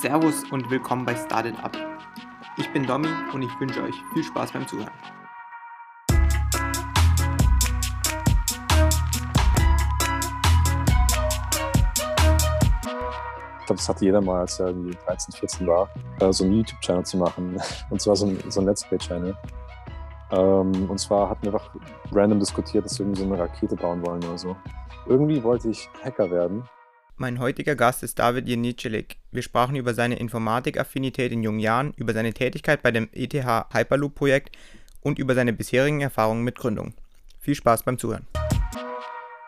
Servus und willkommen bei Started Up. Ich bin Domi und ich wünsche euch viel Spaß beim Zuhören. Ich glaube, das hatte jeder mal, als er irgendwie 13, 14 war, äh, so einen YouTube-Channel zu machen. Und zwar so ein, so ein Let's Play-Channel. Ähm, und zwar hatten wir einfach random diskutiert, dass wir irgendwie so eine Rakete bauen wollen oder so. Irgendwie wollte ich Hacker werden mein heutiger Gast ist David Jenicelik. Wir sprachen über seine Informatikaffinität in jungen Jahren, über seine Tätigkeit bei dem ETH Hyperloop-Projekt und über seine bisherigen Erfahrungen mit Gründung. Viel Spaß beim Zuhören.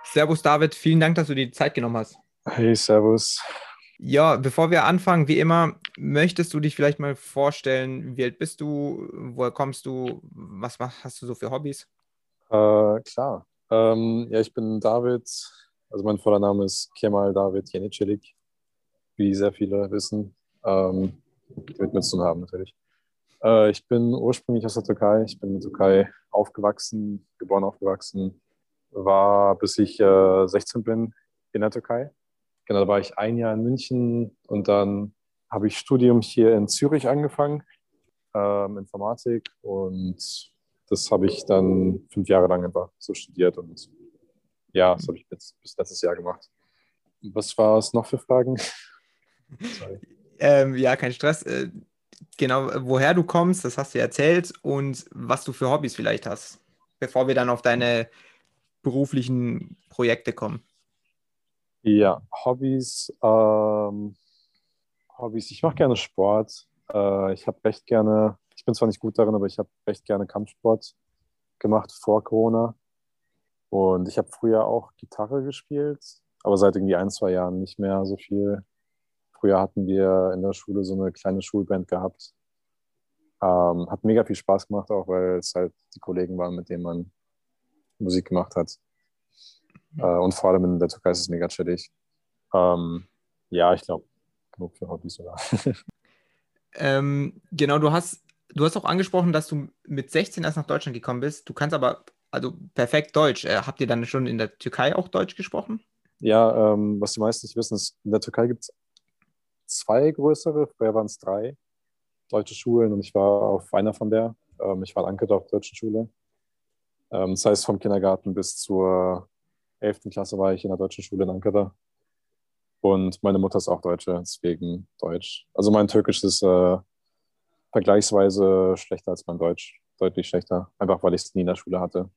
Servus David, vielen Dank, dass du dir die Zeit genommen hast. Hey, Servus. Ja, bevor wir anfangen, wie immer, möchtest du dich vielleicht mal vorstellen, wie alt bist du, woher kommst du, was hast du so für Hobbys? Äh, klar. Ähm, ja, ich bin David, also mein voller Name ist Kemal David Jenicilik, wie sehr viele wissen, ähm, mit mir zu haben natürlich. Äh, ich bin ursprünglich aus der Türkei. Ich bin in der Türkei aufgewachsen, geboren, aufgewachsen. War bis ich äh, 16 bin in der Türkei. Genau, da war ich ein Jahr in München und dann habe ich Studium hier in Zürich angefangen, ähm, Informatik und das habe ich dann fünf Jahre lang einfach so studiert und ja, das habe ich jetzt bis letztes Jahr gemacht. Was war es noch für Fragen? ähm, ja, kein Stress. Äh, genau, woher du kommst, das hast du erzählt und was du für Hobbys vielleicht hast, bevor wir dann auf deine beruflichen Projekte kommen. Ja, Hobbys. Ähm, Hobbys. Ich mache gerne Sport. Äh, ich habe recht gerne, ich bin zwar nicht gut darin, aber ich habe recht gerne Kampfsport gemacht vor Corona. Und ich habe früher auch Gitarre gespielt, aber seit irgendwie ein, zwei Jahren nicht mehr so viel. Früher hatten wir in der Schule so eine kleine Schulband gehabt. Ähm, hat mega viel Spaß gemacht, auch weil es halt die Kollegen waren, mit denen man Musik gemacht hat. Äh, und vor allem in der Türkei ist es mega chillig. Ähm, ja, ich glaube, genug für Hobbys, oder? ähm, genau, du hast, du hast auch angesprochen, dass du mit 16 erst nach Deutschland gekommen bist. Du kannst aber also perfekt Deutsch. Äh, habt ihr dann schon in der Türkei auch Deutsch gesprochen? Ja, ähm, was die meisten nicht wissen, ist, in der Türkei gibt es zwei größere, früher waren es drei deutsche Schulen und ich war auf einer von der. Ähm, ich war in Ankara auf der deutschen Schule. Ähm, das heißt, vom Kindergarten bis zur 11. Klasse war ich in der deutschen Schule in Ankara. Und meine Mutter ist auch Deutsche, deswegen Deutsch. Also mein Türkisch ist äh, vergleichsweise schlechter als mein Deutsch. Deutlich schlechter, einfach weil ich es nie in der Schule hatte.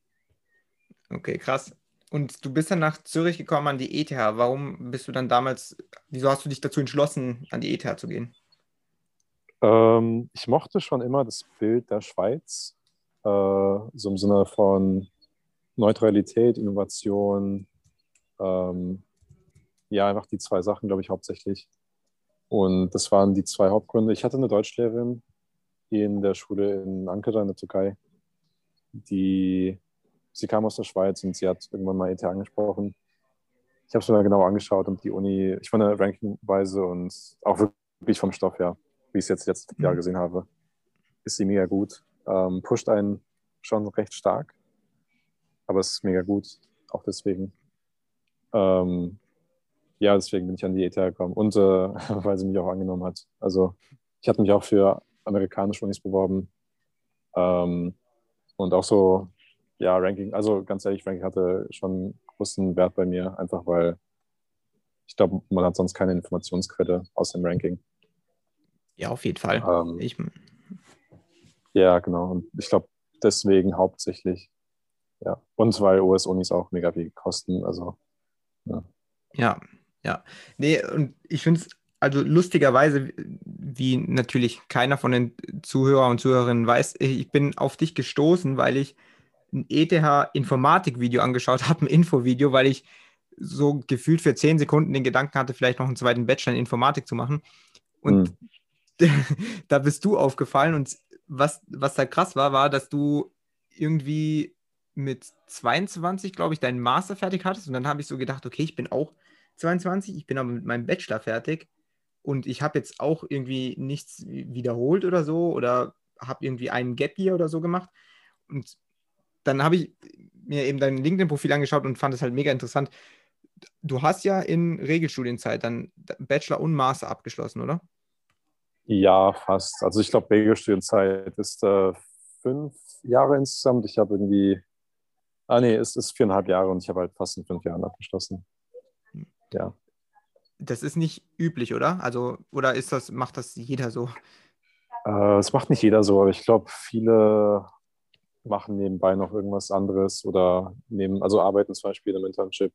Okay, krass. Und du bist dann nach Zürich gekommen an die ETH. Warum bist du dann damals, wieso hast du dich dazu entschlossen, an die ETH zu gehen? Ähm, ich mochte schon immer das Bild der Schweiz, äh, so im Sinne von Neutralität, Innovation. Ähm, ja, einfach die zwei Sachen, glaube ich, hauptsächlich. Und das waren die zwei Hauptgründe. Ich hatte eine Deutschlehrerin in der Schule in Ankara in der Türkei, die sie kam aus der Schweiz und sie hat irgendwann mal ETH angesprochen. Ich habe es mir genau angeschaut und die Uni, ich fand eine Rankingweise und auch wirklich vom Stoff her, wie ich es jetzt letztes Jahr mhm. gesehen habe, ist sie mega gut. Ähm, pusht einen schon recht stark, aber es ist mega gut, auch deswegen. Ähm, ja, deswegen bin ich an die ETH gekommen und äh, weil sie mich auch angenommen hat. Also ich hatte mich auch für amerikanische Unis beworben ähm, und auch so ja, Ranking, also ganz ehrlich, Ranking hatte schon großen Wert bei mir, einfach weil ich glaube, man hat sonst keine Informationsquelle aus dem Ranking. Ja, auf jeden Fall. Ähm, ich, ja, genau. Und ich glaube, deswegen hauptsächlich. Ja. Und weil US-Unis auch mega viel kosten. Also, ja. Ja, ja. Nee, und ich finde es, also lustigerweise, wie natürlich keiner von den Zuhörern und Zuhörerinnen weiß, ich bin auf dich gestoßen, weil ich ein ETH-Informatik-Video angeschaut habe, ein Infovideo, weil ich so gefühlt für zehn Sekunden den Gedanken hatte, vielleicht noch einen zweiten Bachelor in Informatik zu machen. Und mhm. da bist du aufgefallen. Und was, was da krass war, war, dass du irgendwie mit 22, glaube ich, deinen Master fertig hattest. Und dann habe ich so gedacht, okay, ich bin auch 22, ich bin aber mit meinem Bachelor fertig. Und ich habe jetzt auch irgendwie nichts wiederholt oder so oder habe irgendwie einen Gap Year oder so gemacht. Und dann habe ich mir eben dein LinkedIn-Profil angeschaut und fand es halt mega interessant. Du hast ja in Regelstudienzeit dann Bachelor und Master abgeschlossen, oder? Ja, fast. Also ich glaube, Regelstudienzeit ist äh, fünf Jahre insgesamt. Ich habe irgendwie, ah nee, es ist viereinhalb Jahre und ich habe halt fast in fünf Jahren abgeschlossen. Ja. Das ist nicht üblich, oder? Also, oder ist das, macht das jeder so? Äh, das macht nicht jeder so, aber ich glaube, viele machen nebenbei noch irgendwas anderes oder nehmen, also arbeiten zum Beispiel im Internship.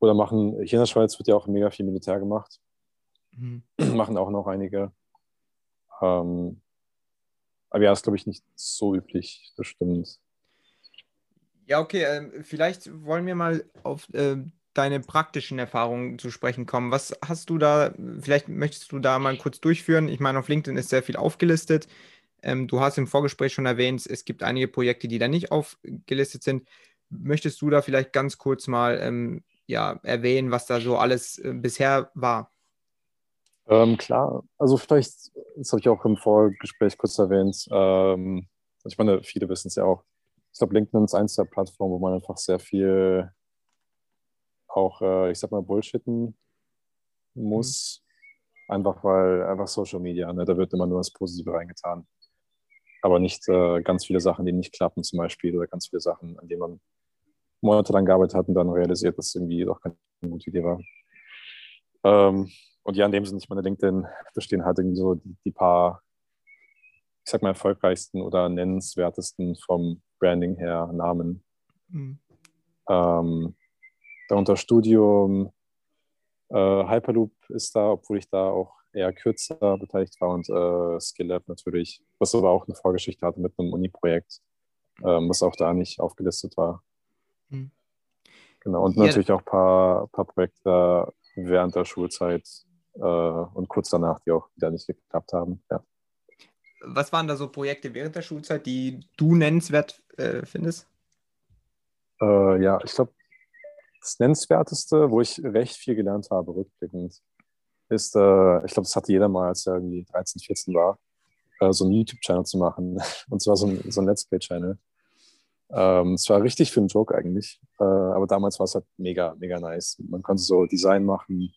Oder machen, hier in der Schweiz wird ja auch mega viel Militär gemacht. Mhm. Machen auch noch einige. Ähm, aber ja, ist, glaube ich, nicht so üblich, das stimmt. Ja, okay, äh, vielleicht wollen wir mal auf äh, deine praktischen Erfahrungen zu sprechen kommen. Was hast du da, vielleicht möchtest du da mal kurz durchführen? Ich meine, auf LinkedIn ist sehr viel aufgelistet. Ähm, du hast im Vorgespräch schon erwähnt, es gibt einige Projekte, die da nicht aufgelistet sind. Möchtest du da vielleicht ganz kurz mal ähm, ja, erwähnen, was da so alles äh, bisher war? Ähm, klar, also vielleicht, das habe ich auch im Vorgespräch kurz erwähnt, ähm, ich meine, viele wissen es ja auch. Ich glaube, LinkedIn ist eins der Plattformen, wo man einfach sehr viel auch, äh, ich sag mal, bullshitten muss. Mhm. Einfach weil, einfach Social Media, ne, da wird immer nur das Positive reingetan. Aber nicht äh, ganz viele Sachen, die nicht klappen, zum Beispiel, oder ganz viele Sachen, an denen man monatelang gearbeitet hat und dann realisiert, dass es irgendwie doch keine gute Idee war. Ähm, und ja, in dem Sinne, ich meine, LinkedIn, da stehen halt irgendwie so die, die paar, ich sag mal, erfolgreichsten oder nennenswertesten vom Branding her Namen. Mhm. Ähm, darunter Studium, äh, Hyperloop ist da, obwohl ich da auch eher kürzer beteiligt war und äh, SkillLab natürlich, was aber auch eine Vorgeschichte hatte mit einem Uni-Projekt, ähm, was auch da nicht aufgelistet war. Mhm. Genau, und ja. natürlich auch ein paar, paar Projekte während der Schulzeit äh, und kurz danach, die auch wieder nicht geklappt haben. Ja. Was waren da so Projekte während der Schulzeit, die du nennenswert äh, findest? Äh, ja, ich glaube, das Nennenswerteste, wo ich recht viel gelernt habe, rückblickend, ist, äh, ich glaube, das hatte jeder mal, als er irgendwie 13, 14 war, äh, so einen YouTube-Channel zu machen. Und zwar so ein, so ein Let's Play-Channel. Ähm, es war richtig für einen Joke eigentlich, äh, aber damals war es halt mega, mega nice. Man konnte so Design machen.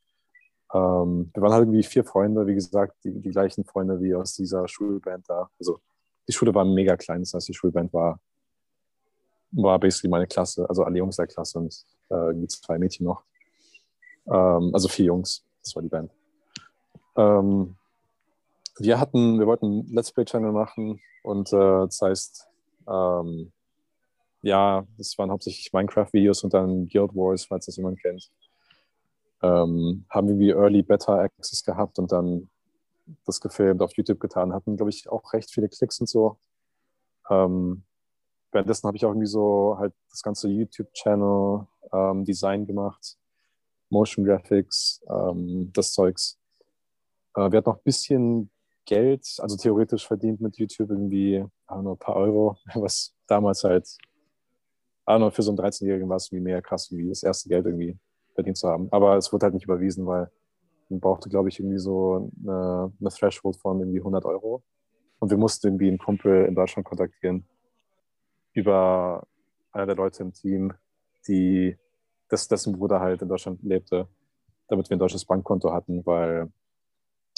Ähm, wir waren halt irgendwie vier Freunde, wie gesagt, die, die gleichen Freunde wie aus dieser Schulband da. Also die Schule war mega klein, das heißt, die Schulband war, war basically meine Klasse, also alle Jungs der Klasse und äh, zwei Mädchen noch. Ähm, also vier Jungs, das war die Band. Ähm, wir hatten, wir wollten Let's Play Channel machen und äh, das heißt, ähm, ja, das waren hauptsächlich Minecraft-Videos und dann Guild Wars, falls das jemand kennt. Ähm, haben wir wie Early Beta Access gehabt und dann das gefilmt, auf YouTube getan, hatten, glaube ich, auch recht viele Klicks und so. Ähm, währenddessen habe ich auch irgendwie so halt das ganze YouTube-Channel ähm, Design gemacht, Motion Graphics, ähm, das Zeugs. Äh, wir hatten noch ein bisschen Geld, also theoretisch verdient mit YouTube irgendwie, ein paar Euro, was damals halt don't für so einen 13-Jährigen war es irgendwie mehr krass, wie das erste Geld irgendwie verdient zu haben. Aber es wurde halt nicht überwiesen, weil man brauchte, glaube ich, irgendwie so eine, eine Threshold von irgendwie 100 Euro. Und wir mussten irgendwie einen Kumpel in Deutschland kontaktieren über einer der Leute im Team, die dessen Bruder halt in Deutschland lebte, damit wir ein deutsches Bankkonto hatten, weil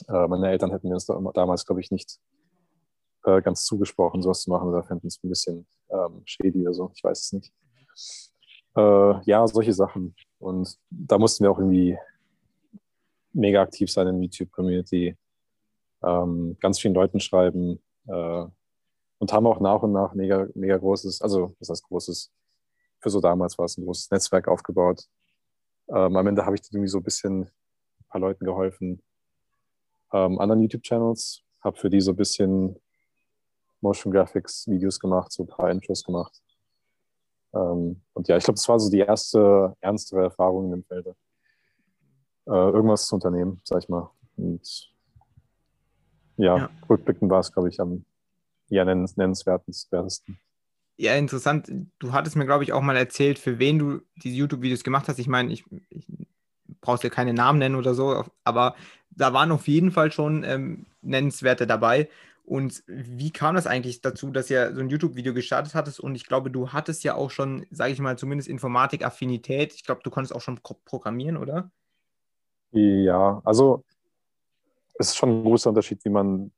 äh, meine Eltern hätten mir das damals, glaube ich, nicht äh, ganz zugesprochen, sowas zu machen. Da fänden es ein bisschen ähm, shady oder so. Ich weiß es nicht. Äh, ja, solche Sachen. Und da mussten wir auch irgendwie mega aktiv sein in der YouTube-Community, ähm, ganz vielen Leuten schreiben äh, und haben auch nach und nach mega, mega großes, also was heißt großes, für so damals war es ein großes Netzwerk aufgebaut. Ähm, am Ende habe ich irgendwie so ein bisschen ein paar Leuten geholfen, ähm, anderen YouTube-Channels, habe für die so ein bisschen Motion Graphics Videos gemacht, so ein paar Intros gemacht. Ähm, und ja, ich glaube, das war so die erste ernstere Erfahrung im Felde. Äh, irgendwas zu unternehmen, sag ich mal. Und ja, ja. rückblickend war es, glaube ich, am ja, nennens, nennenswertesten. Ja, interessant. Du hattest mir, glaube ich, auch mal erzählt, für wen du diese YouTube-Videos gemacht hast. Ich meine, ich, ich brauchst ja keine Namen nennen oder so, aber da waren auf jeden Fall schon ähm, Nennenswerte dabei. Und wie kam das eigentlich dazu, dass ihr so ein YouTube-Video gestartet hattest? Und ich glaube, du hattest ja auch schon, sage ich mal, zumindest Informatik-Affinität. Ich glaube, du konntest auch schon programmieren, oder? Ja, also es ist schon ein großer Unterschied, wie man,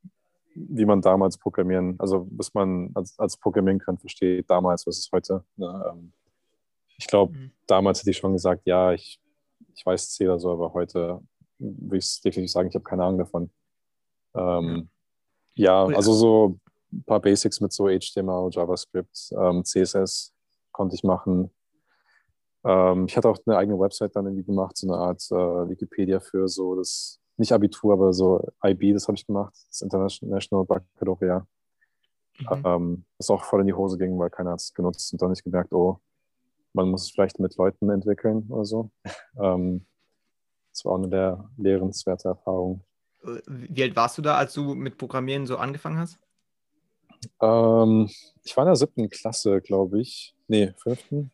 wie man damals programmieren, also was man als, als programmieren kann, versteht damals, was ist heute. Ne? Ähm, ich glaube, mhm. damals hätte ich schon gesagt, ja, ich, ich weiß C oder so, aber heute würde ich definitiv sagen, ich habe keine Ahnung davon. Ähm, ja, also so ein paar Basics mit so HTML, JavaScript, ähm, CSS konnte ich machen. Ähm, ich hatte auch eine eigene Website dann irgendwie gemacht, so eine Art äh, Wikipedia für so das, nicht Abitur, aber so IB, das habe ich gemacht, das International Baccalaureate. Mhm. Ähm, das auch voll in die Hose ging, weil keiner hat es genutzt und dann nicht gemerkt, oh, man muss es vielleicht mit Leuten entwickeln oder so. ähm, das war auch eine der lehrenswerte Erfahrung. Wie alt warst du da, als du mit Programmieren so angefangen hast? Ähm, ich war in der siebten Klasse, glaube ich. Nee, fünften.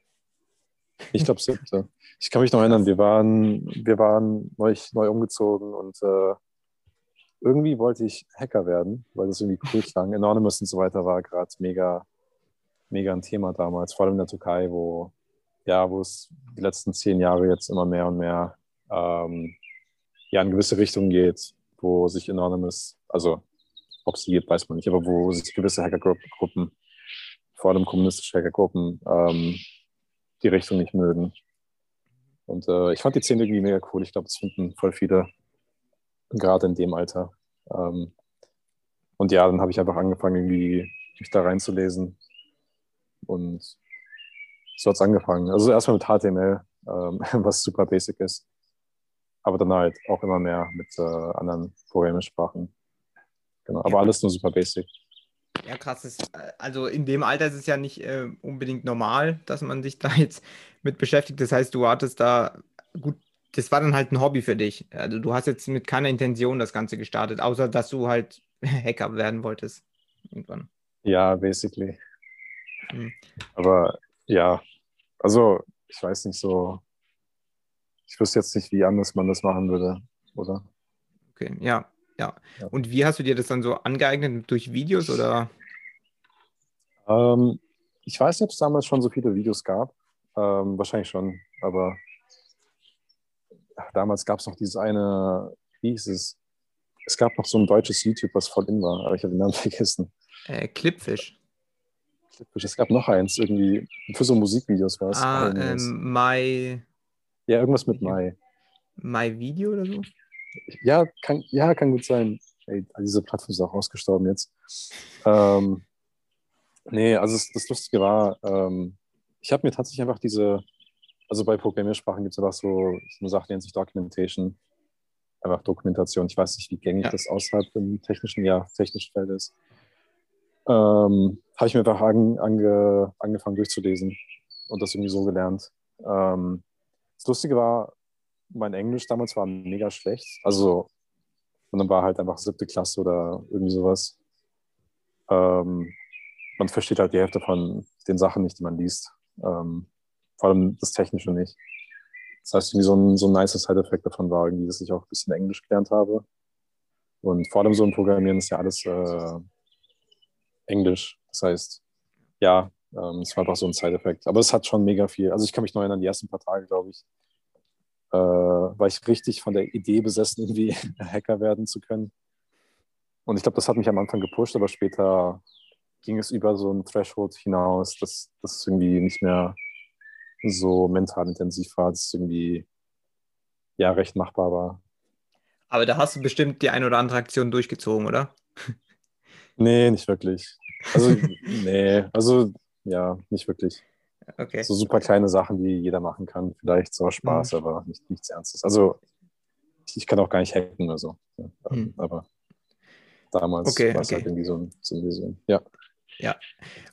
Ich glaube siebte. Ich kann mich noch erinnern, wir waren, wir waren neu, neu umgezogen und äh, irgendwie wollte ich Hacker werden, weil das irgendwie cool klang. Anonymous und so weiter war gerade mega, mega ein Thema damals, vor allem in der Türkei, wo ja, wo es die letzten zehn Jahre jetzt immer mehr und mehr ähm, ja, in gewisse Richtungen geht, wo sich Anonymous, also ob es die gibt, weiß man nicht, aber wo sich gewisse Hackergruppen, vor allem kommunistische Hackergruppen, ähm, die Richtung nicht mögen. Und äh, ich fand die Szene irgendwie mega cool. Ich glaube, das finden voll viele, gerade in dem Alter. Ähm, und ja, dann habe ich einfach angefangen, irgendwie mich da reinzulesen. Und so hat es angefangen. Also erstmal mit HTML, ähm, was super basic ist. Aber dann halt auch immer mehr mit äh, anderen Programmiersprachen. Genau, aber ja. alles nur super basic. Ja, krass. Ist, also in dem Alter ist es ja nicht äh, unbedingt normal, dass man sich da jetzt mit beschäftigt. Das heißt, du hattest da, gut, das war dann halt ein Hobby für dich. Also du hast jetzt mit keiner Intention das Ganze gestartet, außer dass du halt Hacker werden wolltest. Irgendwann. Ja, basically. Hm. Aber ja, also ich weiß nicht so, ich wüsste jetzt nicht, wie anders man das machen würde, oder? Okay, ja. Ja. Und wie hast du dir das dann so angeeignet? Durch Videos oder? Ähm, ich weiß nicht, ob es damals schon so viele Videos gab. Ähm, wahrscheinlich schon, aber damals gab es noch dieses eine, wie hieß es? Es gab noch so ein deutsches YouTube, was voll in war, aber ich habe den Namen vergessen. Äh, Clipfish. Es gab noch eins, irgendwie, für so Musikvideos war es. Ah, ähm, My. Ja, irgendwas mit My. My Video oder so? Ja, kann, ja, kann gut sein. Ey, diese Plattform ist auch ausgestorben jetzt. Ähm, nee, also das, das Lustige war, ähm, ich habe mir tatsächlich einfach diese, also bei Programmiersprachen gibt es einfach so, so eine Sache, die nennt sich Documentation. Einfach Dokumentation. Ich weiß nicht, wie gängig ja. das außerhalb im technischen, ja, technischen Feld ist. Ähm, habe ich mir einfach an, ange, angefangen durchzulesen und das irgendwie so gelernt. Ähm, das Lustige war, mein Englisch damals war mega schlecht. Also, und dann war halt einfach siebte Klasse oder irgendwie sowas. Ähm, man versteht halt die Hälfte von den Sachen nicht, die man liest. Ähm, vor allem das Technische nicht. Das heißt, irgendwie so ein, so ein nicer Side-Effekt davon war irgendwie, dass ich auch ein bisschen Englisch gelernt habe. Und vor allem so im Programmieren ist ja alles äh, Englisch. Das heißt, ja, ähm, es war einfach so ein Side-Effekt. Aber es hat schon mega viel. Also ich kann mich noch erinnern, die ersten paar Tage, glaube ich, äh, war ich richtig von der Idee besessen, irgendwie Hacker werden zu können. Und ich glaube, das hat mich am Anfang gepusht, aber später ging es über so ein Threshold hinaus, dass das irgendwie nicht mehr so mental intensiv war, dass es irgendwie ja recht machbar war. Aber da hast du bestimmt die ein oder andere Aktion durchgezogen, oder? Nee, nicht wirklich. Also, nee, also ja, nicht wirklich. Okay. So super kleine Sachen, die jeder machen kann. Vielleicht so Spaß, mhm. aber nicht, nichts Ernstes. Also ich kann auch gar nicht hacken oder so. Mhm. Aber damals okay, war es okay. halt irgendwie so, ein, so eine Vision. Ja. Ja.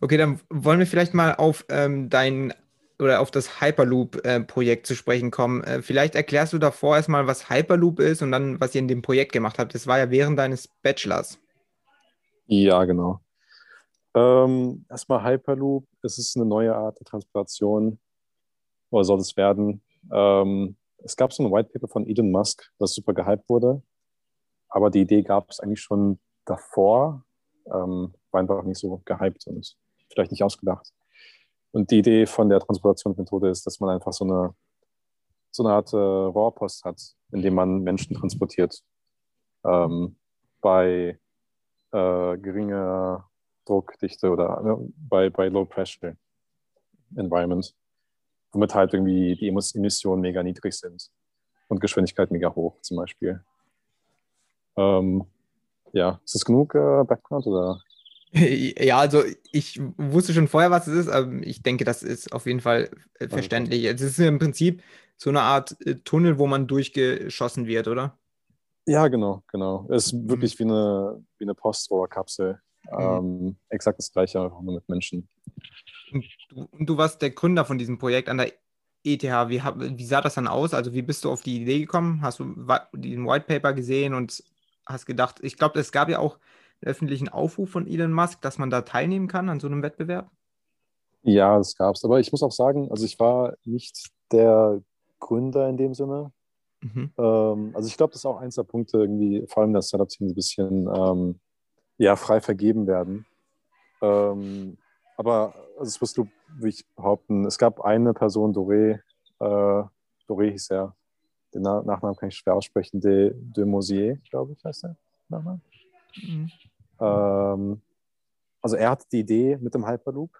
Okay, dann wollen wir vielleicht mal auf ähm, dein oder auf das Hyperloop-Projekt äh, zu sprechen kommen. Äh, vielleicht erklärst du davor erstmal, was Hyperloop ist und dann, was ihr in dem Projekt gemacht habt. Das war ja während deines Bachelors. Ja, genau. Ähm, erstmal Hyperloop. Es ist eine neue Art der Transportation oder soll es werden. Ähm, es gab so ein White Paper von Elon Musk, das super gehypt wurde. Aber die Idee gab es eigentlich schon davor, ähm, war einfach nicht so gehypt und vielleicht nicht ausgedacht. Und die Idee von der Transportationsmethode ist, dass man einfach so eine, so eine Art äh, Rohrpost hat, in dem man Menschen transportiert. ähm, bei äh, geringer Druckdichte oder ne, bei, bei Low Pressure Environment, womit halt irgendwie die Emissionen mega niedrig sind und Geschwindigkeit mega hoch zum Beispiel. Ähm, ja, ist das genug äh, Background oder? Ja, also ich wusste schon vorher, was es ist, aber ich denke, das ist auf jeden Fall äh, verständlich. Es ist im Prinzip so eine Art äh, Tunnel, wo man durchgeschossen wird, oder? Ja, genau, genau. Es ist mhm. wirklich wie eine, wie eine Postrohrkapsel. Mhm. Ähm, exakt das gleiche, auch nur mit Menschen. Und du, du, warst der Gründer von diesem Projekt an der ETH. Wie, wie sah das dann aus? Also wie bist du auf die Idee gekommen? Hast du den White Paper gesehen und hast gedacht, ich glaube, es gab ja auch einen öffentlichen Aufruf von Elon Musk, dass man da teilnehmen kann an so einem Wettbewerb? Ja, das gab es. Aber ich muss auch sagen, also ich war nicht der Gründer in dem Sinne. Mhm. Ähm, also ich glaube, das ist auch eins der Punkte, irgendwie, vor allem der Startup-Team, ein bisschen ähm, ja, frei vergeben werden. Ähm, aber also das wirst du, wie ich behaupten, es gab eine Person, Doré, äh, Doré hieß er, den Na Nachnamen kann ich schwer aussprechen, de, de Mosier, glaube ich, heißt der Nachname. Mhm. Ähm, also er hatte die Idee mit dem Hyperloop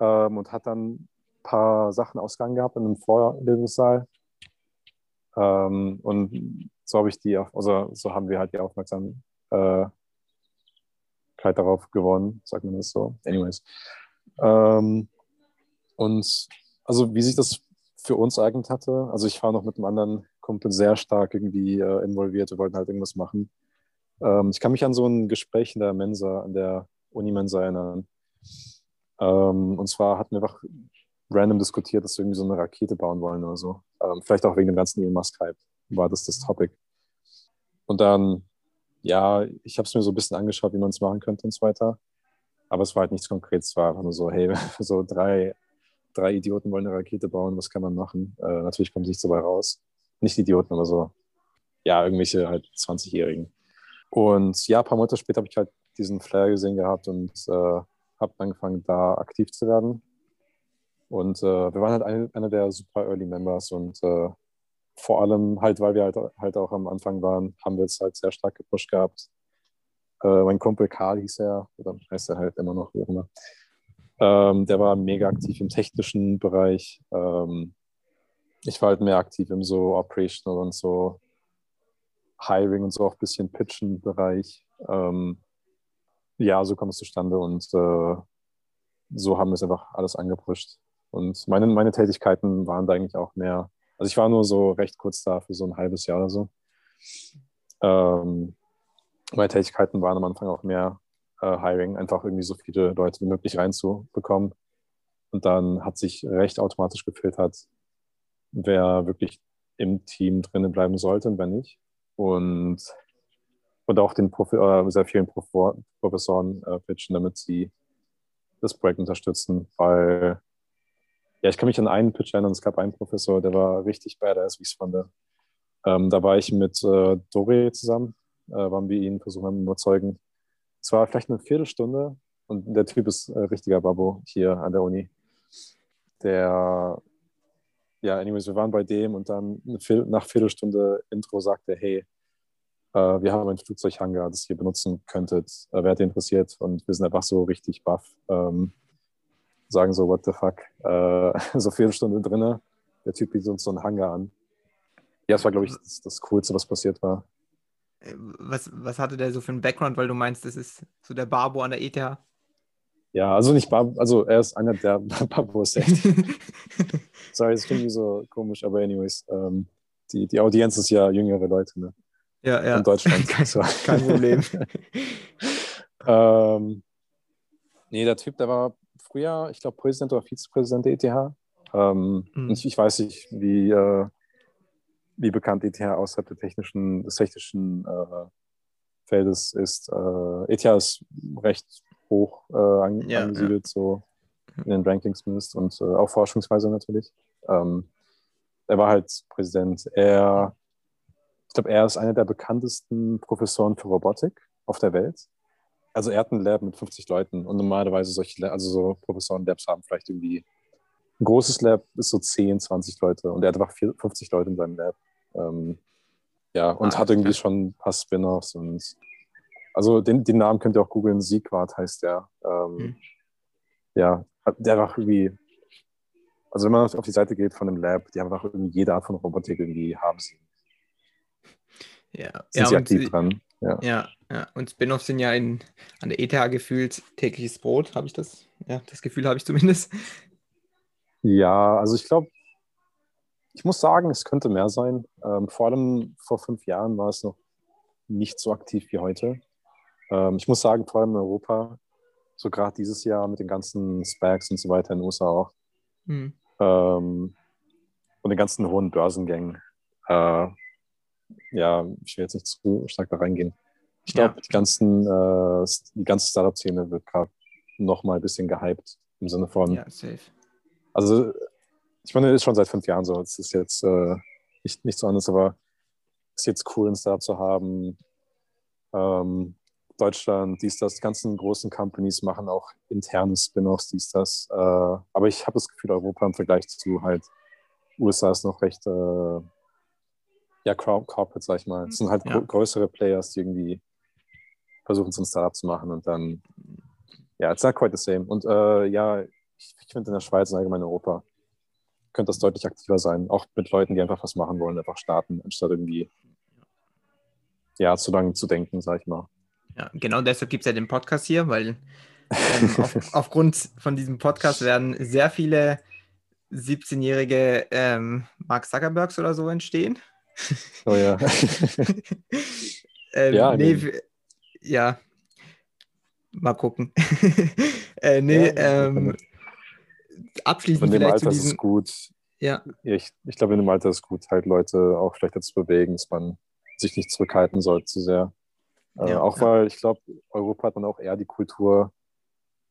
ähm, und hat dann ein paar Sachen ausgegangen gehabt in einem Vorlesungssaal. Ähm, und so habe ich die, also so haben wir halt die Aufmerksamkeit darauf gewonnen, sagt man das so. Anyways. Ähm, und also wie sich das für uns eignet hatte, also ich war noch mit einem anderen Kumpel sehr stark irgendwie äh, involviert, wir wollten halt irgendwas machen. Ähm, ich kann mich an so ein Gespräch in der Mensa, an der Unimensa erinnern. Ähm, und zwar hatten wir einfach random diskutiert, dass wir irgendwie so eine Rakete bauen wollen oder so. Ähm, vielleicht auch wegen dem ganzen Elon Musk-Hype war das das Topic. Und dann, ja, ich habe es mir so ein bisschen angeschaut, wie man es machen könnte und so weiter. Aber es war halt nichts Konkretes. Es war einfach nur so, hey, so drei, drei Idioten wollen eine Rakete bauen, was kann man machen? Äh, natürlich kommt nichts dabei raus. Nicht Idioten, aber so, ja, irgendwelche halt 20-Jährigen. Und ja, ein paar Monate später habe ich halt diesen Flair gesehen gehabt und äh, habe angefangen, da aktiv zu werden. Und äh, wir waren halt eine, eine der super Early Members und äh, vor allem halt, weil wir halt, halt auch am Anfang waren, haben wir es halt sehr stark gepusht gehabt. Äh, mein Kumpel Karl hieß er, oder heißt er halt immer noch, wie auch immer. Ähm, der war mega aktiv im technischen Bereich. Ähm, ich war halt mehr aktiv im so Operational und so Hiring und so auch ein bisschen Pitchen-Bereich. Ähm, ja, so kam es zustande und äh, so haben wir es einfach alles angepusht. Und meine, meine Tätigkeiten waren da eigentlich auch mehr, also ich war nur so recht kurz da für so ein halbes Jahr oder so. Ähm, meine Tätigkeiten waren am Anfang auch mehr äh, Hiring, einfach irgendwie so viele Leute wie möglich reinzubekommen. Und dann hat sich recht automatisch gefiltert, wer wirklich im Team drinnen bleiben sollte und wer nicht und, und auch den Profi äh, sehr vielen Professoren äh, pitchen, damit sie das Projekt unterstützen, weil ja, ich kann mich an einen Pitch erinnern, es gab einen Professor, der war richtig badass, wie ich es fand. Ähm, da war ich mit äh, Dore zusammen, äh, waren wir ihn versuchen zu überzeugen. Es war vielleicht eine Viertelstunde und der Typ ist äh, richtiger Babo hier an der Uni. Der ja, anyways, wir waren bei dem und dann nach Viertelstunde Intro sagte er, hey, äh, wir haben ein Flugzeughangar, das ihr benutzen könntet. Äh, wer hätte interessiert? Und wir sind einfach so richtig baff. Ähm, sagen so, what the fuck? Äh, so Viertelstunde drinne. Der Typ bietet uns so einen Hangar an. Ja, das war, glaube ich, das, das Coolste, was passiert war. Äh, was, was hatte der so für einen Background, weil du meinst, das ist so der Barbo an der ETH? Ja, also nicht Bar, also er ist einer der Barbos. Sorry, das klingt so komisch, aber anyways, ähm, die, die Audienz ist ja jüngere Leute, ne? Ja, ja. In Deutschland. kein, kein Problem. ähm, nee, der Typ, der war früher, ich glaube, Präsident oder Vizepräsident der ETH. Ähm, mhm. ich, ich, weiß nicht, wie, äh, wie bekannt ETH außerhalb der technischen, des technischen äh, Feldes ist. Äh, ETH ist recht hoch äh, an, ja, angesiedelt, ja. so in den Rankings zumindest und äh, auch forschungsweise natürlich. Ähm, er war halt Präsident. Er, ich glaube, er ist einer der bekanntesten Professoren für Robotik auf der Welt. Also er hat ein Lab mit 50 Leuten und normalerweise solche, also so Professoren-Labs haben vielleicht irgendwie ein großes Lab ist so 10, 20 Leute und er hat einfach 50 Leute in seinem Lab. Ähm, ja, und Ah, hat irgendwie alles schon ein paar Spin-offs und also den, den Namen könnt ihr auch googeln, Siegwart heißt der. Ähm, Hm. Ja, hat der einfach irgendwie, also wenn man auf die Seite geht von dem Lab, die haben einfach irgendwie jede Art von Robotik irgendwie haben sie. Ja, Sind ja, sie aktiv dran. Ja. ja, ja, und Spin-offs sind ja in, an der ETH gefühlt tägliches Brot, habe ich das? Ja, das Gefühl habe ich zumindest. Ja, also ich glaube, ich muss sagen, es könnte mehr sein. Ähm, vor allem vor fünf Jahren war es noch nicht so aktiv wie heute. Ähm, ich muss sagen, vor allem in Europa, so gerade dieses Jahr mit den ganzen Specs und so weiter in den USA auch, Hm. ähm, und den ganzen hohen Börsengängen. Äh, ja, ich will jetzt nicht zu stark da reingehen. Ich glaube, Ja. die, ganzen, äh, die ganze Startup-Szene wird gerade nochmal ein bisschen gehypt im Sinne von, Ja, safe. also ich meine, ist schon seit fünf Jahren so. Es ist jetzt äh, nicht, nicht so anders, aber es ist jetzt cool, ein Startup zu haben. Ähm, Deutschland, dies, das, die ganzen großen Companies machen auch interne Spin-offs, dies, das. Äh, aber ich habe das Gefühl, Europa im Vergleich zu halt USA ist noch recht, äh, ja, Cor- Corporate, sag ich mal. Es sind halt Ja. grö- größere Players, die irgendwie versuchen, so ein Startup zu machen und dann, ja, it's not quite the same. Und äh, ja, ich, ich finde in der Schweiz und allgemein in Europa könnte das deutlich aktiver sein. Auch mit Leuten, die einfach was machen wollen, einfach starten, anstatt irgendwie, ja, zu lange zu denken, sag ich mal. Ja, genau deshalb gibt es ja den Podcast hier, weil ähm, auf, aufgrund von diesem Podcast werden sehr viele 17-jährige ähm, Mark Zuckerbergs oder so entstehen. Oh ja. ähm, Ja, nee, ja. Mal gucken. äh, nee, Ja, ähm, in abschließend dem vielleicht zu Alter ist es diesem. gut. Ja, Ich, ich glaube, in dem Alter ist es gut, halt Leute auch vielleicht dazu bewegen, dass man sich nicht zurückhalten soll zu sehr. Äh, Ja, auch ja. weil ich glaube, Europa hat man auch eher die Kultur,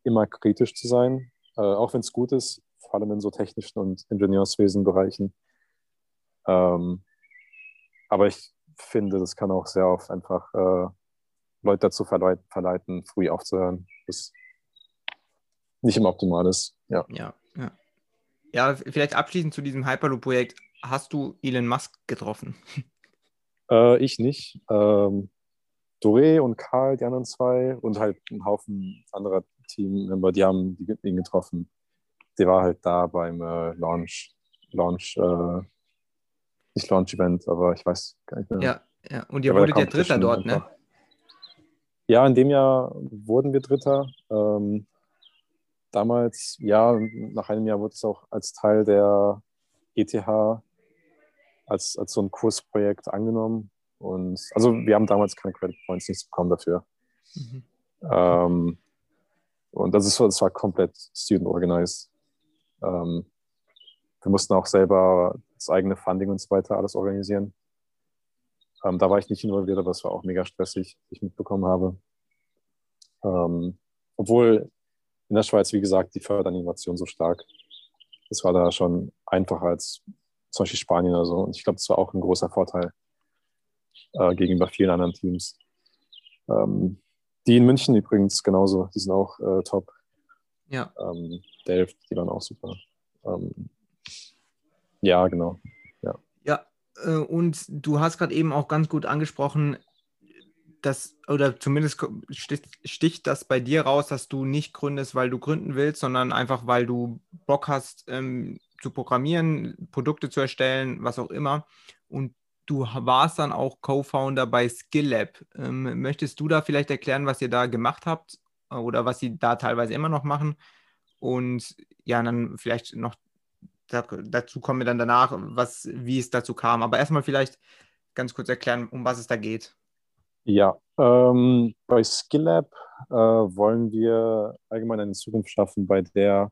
immer kritisch zu sein, äh, auch wenn es gut ist, vor allem in so technischen und Ingenieurswesenbereichen. Ähm, aber ich finde, das kann auch sehr oft einfach äh, Leute dazu verleit verleiten, früh aufzuhören, was nicht immer optimal ist. Ja. ja, ja. Ja, vielleicht abschließend zu diesem Hyperloop-Projekt. Hast du Elon Musk getroffen? Äh, ich nicht. Ähm, Doré und Karl, die anderen zwei, und halt ein Haufen anderer Teammember, die haben die- ihn getroffen. Der war halt da beim äh, Launch, Launch, äh, nicht Launch-Event, aber ich weiß gar nicht mehr. Ja, ja. Und ihr wurdet ja Dritter dort, ne? Ja, in dem Jahr wurden wir Dritter. Ähm, damals, ja, nach einem Jahr wurde es auch als Teil der ETH als, als so ein Kursprojekt angenommen. Und also wir haben damals keine Credit Points, nichts bekommen dafür. Mhm. Ähm, und das, ist, das war komplett student organized. Ähm, wir mussten auch selber das eigene Funding und so weiter alles organisieren. Ähm, da war ich nicht involviert, aber es war auch mega stressig, wie ich mitbekommen habe. Ähm, obwohl in der Schweiz, wie gesagt, die fördern Innovation so stark. Das war da schon einfacher als zum Beispiel Spanien oder so. Und ich glaube, das war auch ein großer Vorteil äh, gegenüber vielen anderen Teams. Ähm, die in München übrigens genauso, die sind auch äh, top. Ja, Ähm, Delft, die waren auch super. Ähm, ja, genau. Äh, Und du hast gerade eben auch ganz gut angesprochen, dass, oder zumindest sticht, sticht das bei dir raus, dass du nicht gründest, weil du gründen willst, sondern einfach, weil du Bock hast ähm, zu programmieren, Produkte zu erstellen, was auch immer. Und du warst dann auch Co-Founder bei SkillLab. Ähm, möchtest du da vielleicht erklären, was ihr da gemacht habt äh, oder was sie da teilweise immer noch machen? Und ja, dann vielleicht noch dazu kommen wir dann danach, was, wie es dazu kam. Aber erstmal vielleicht ganz kurz erklären, um was es da geht. Ja, ähm, bei SkillLab äh, wollen wir allgemein eine Zukunft schaffen, bei der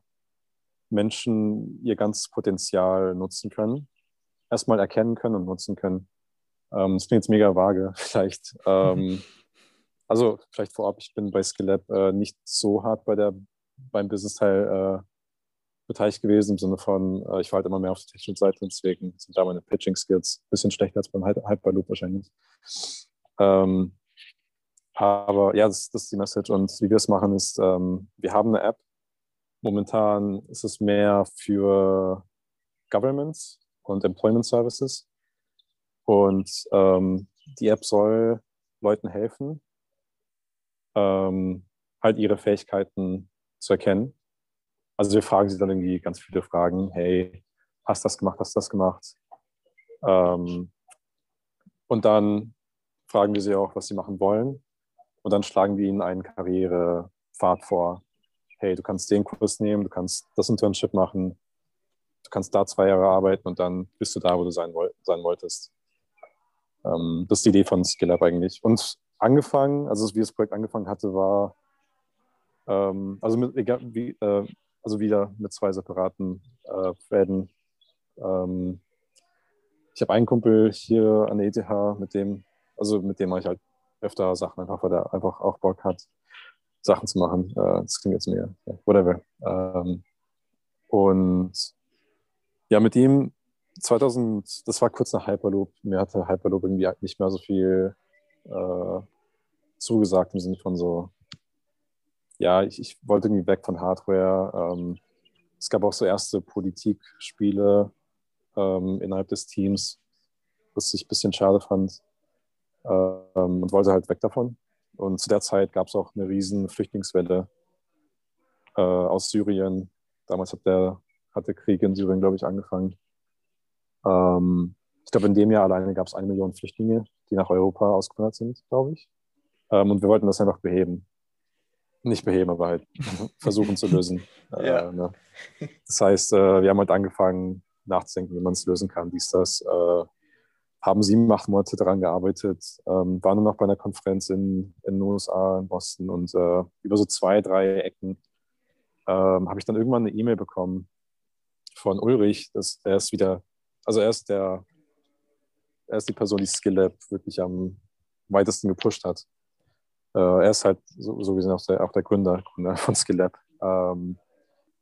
Menschen ihr ganzes Potenzial nutzen können. Erstmal erkennen können und nutzen können. Ähm, das klingt jetzt mega vage, vielleicht. Ähm, also vielleicht vorab, ich bin bei SkillLab äh, nicht so hart bei der, beim Business-Teil äh, beteiligt gewesen, im Sinne von, äh, ich war halt immer mehr auf der technischen Seite, deswegen sind da meine Pitching-Skills ein bisschen schlechter als beim Hy- Hyperloop wahrscheinlich. Ähm, aber ja, das, das ist die Message. Und wie wir es machen, ist, ähm, wir haben eine App. Momentan ist es mehr für Governments und Employment Services. Und ähm, die App soll Leuten helfen, ähm, halt ihre Fähigkeiten zu erkennen. Also wir fragen sie dann irgendwie ganz viele Fragen. Hey, hast das gemacht, hast das gemacht? Ähm, und dann fragen wir sie auch, was sie machen wollen. Und dann schlagen wir ihnen einen Karrierepfad vor. Hey, du kannst den Kurs nehmen, du kannst das Internship machen, du kannst da zwei Jahre arbeiten und dann bist du da, wo du sein, sein wolltest. Ähm, das ist die Idee von SkillUp eigentlich. Und angefangen, also wie das Projekt angefangen hatte, war, ähm, also, mit, egal, wie, äh, also wieder mit zwei separaten äh, Fäden. Ähm, ich habe einen Kumpel hier an der ETH, mit dem, also mit dem mache ich halt öfter Sachen, einfach weil er einfach auch Bock hat, Sachen zu machen. Äh, das klingt jetzt mehr, whatever. Ähm, und ja, mit ihm 2000, das war kurz nach Hyperloop. Mir hatte Hyperloop irgendwie nicht mehr so viel äh, zugesagt im Sinne von so, ja, ich, ich wollte irgendwie weg von Hardware. Ähm, es gab auch so erste Politikspiele ähm, innerhalb des Teams, was ich ein bisschen schade fand ähm, und wollte halt weg davon. Und zu der Zeit gab es auch eine riesen Flüchtlingswelle äh, aus Syrien. Damals hat der, hat der Krieg in Syrien, glaube ich, angefangen. Ähm, ich glaube, in dem Jahr alleine gab es eine Million Flüchtlinge, die nach Europa ausgewandert sind, glaube ich. Ähm, und wir wollten das einfach beheben. Nicht beheben, aber halt versuchen zu lösen. Ja. Äh, ne? Das heißt, äh, wir haben halt angefangen nachzudenken, wie man es lösen kann, dies, das. Äh, haben sieben, acht Monate daran gearbeitet, ähm, waren dann noch bei einer Konferenz in, in den USA, in Boston und äh, über so zwei, drei Ecken ähm, habe ich dann irgendwann eine E-Mail bekommen von Ulrich, dass er ist wieder also er ist der, er ist die Person, die Skill Lab wirklich am weitesten gepusht hat. Äh, er ist halt so, so gesehen auch der, auch der Gründer, Gründer von Skill Lab. Ähm,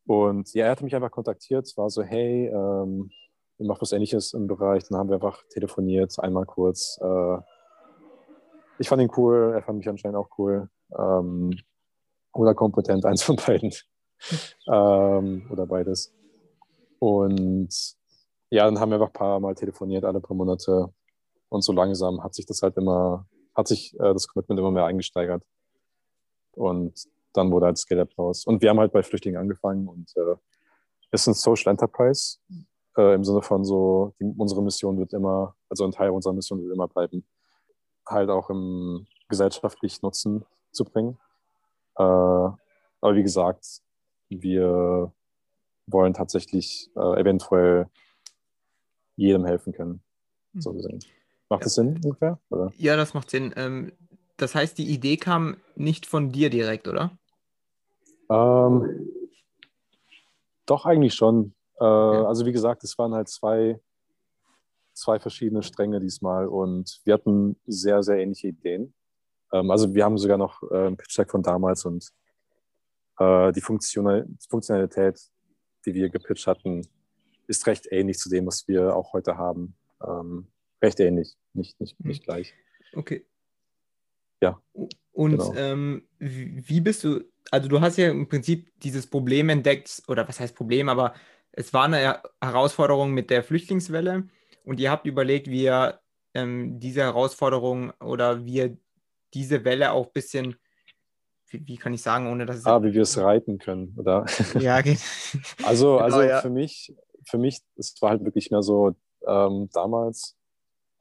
und ja, er hat mich einfach kontaktiert, war so, hey, ähm, ich mache was ähnliches im Bereich. Dann haben wir einfach telefoniert, einmal kurz. Äh, ich fand ihn cool, er fand mich anscheinend auch cool. Ähm, oder kompetent, eins von beiden. ähm, oder beides. Und ja, dann haben wir einfach ein paar Mal telefoniert, alle paar Monate. Und so langsam hat sich das halt immer, hat sich äh, das Commitment immer mehr eingesteigert. Und dann wurde halt Scale-Up raus. Und wir haben halt bei Flüchtlingen angefangen und äh, ist ein Social Enterprise äh, im Sinne von so, die, unsere Mission wird immer, also ein Teil unserer Mission wird immer bleiben, halt auch im gesellschaftlichen Nutzen zu bringen. Äh, aber wie gesagt, wir wollen tatsächlich äh, eventuell jedem helfen können. So hm. gesehen. Macht ja. das Sinn ungefähr? Oder? Ja, das macht Sinn. Ähm, das heißt, die Idee kam nicht von dir direkt, oder? Ähm, doch, eigentlich schon. Äh, ja. Also wie gesagt, es waren halt zwei, zwei verschiedene Stränge diesmal und wir hatten sehr, sehr ähnliche Ideen. Ähm, also wir haben sogar noch äh, einen Pitch-Deck von damals und äh, die Funktionalität, die wir gepitcht hatten, ist recht ähnlich zu dem, was wir auch heute haben. Ähm, recht ähnlich, nicht, nicht, hm. nicht gleich. Okay. Ja. Und genau. ähm, wie bist du, also du hast ja im Prinzip dieses Problem entdeckt, oder was heißt Problem, aber es war eine Herausforderung mit der Flüchtlingswelle und ihr habt überlegt, wie ihr ähm, diese Herausforderung oder wie ihr diese Welle auch ein bisschen, wie, wie, kann ich sagen, ohne dass es. Ah, wie wir es reiten können, oder? Ja, geht. Also, genau, also ja. für mich, für mich, es war halt wirklich mehr so ähm, damals.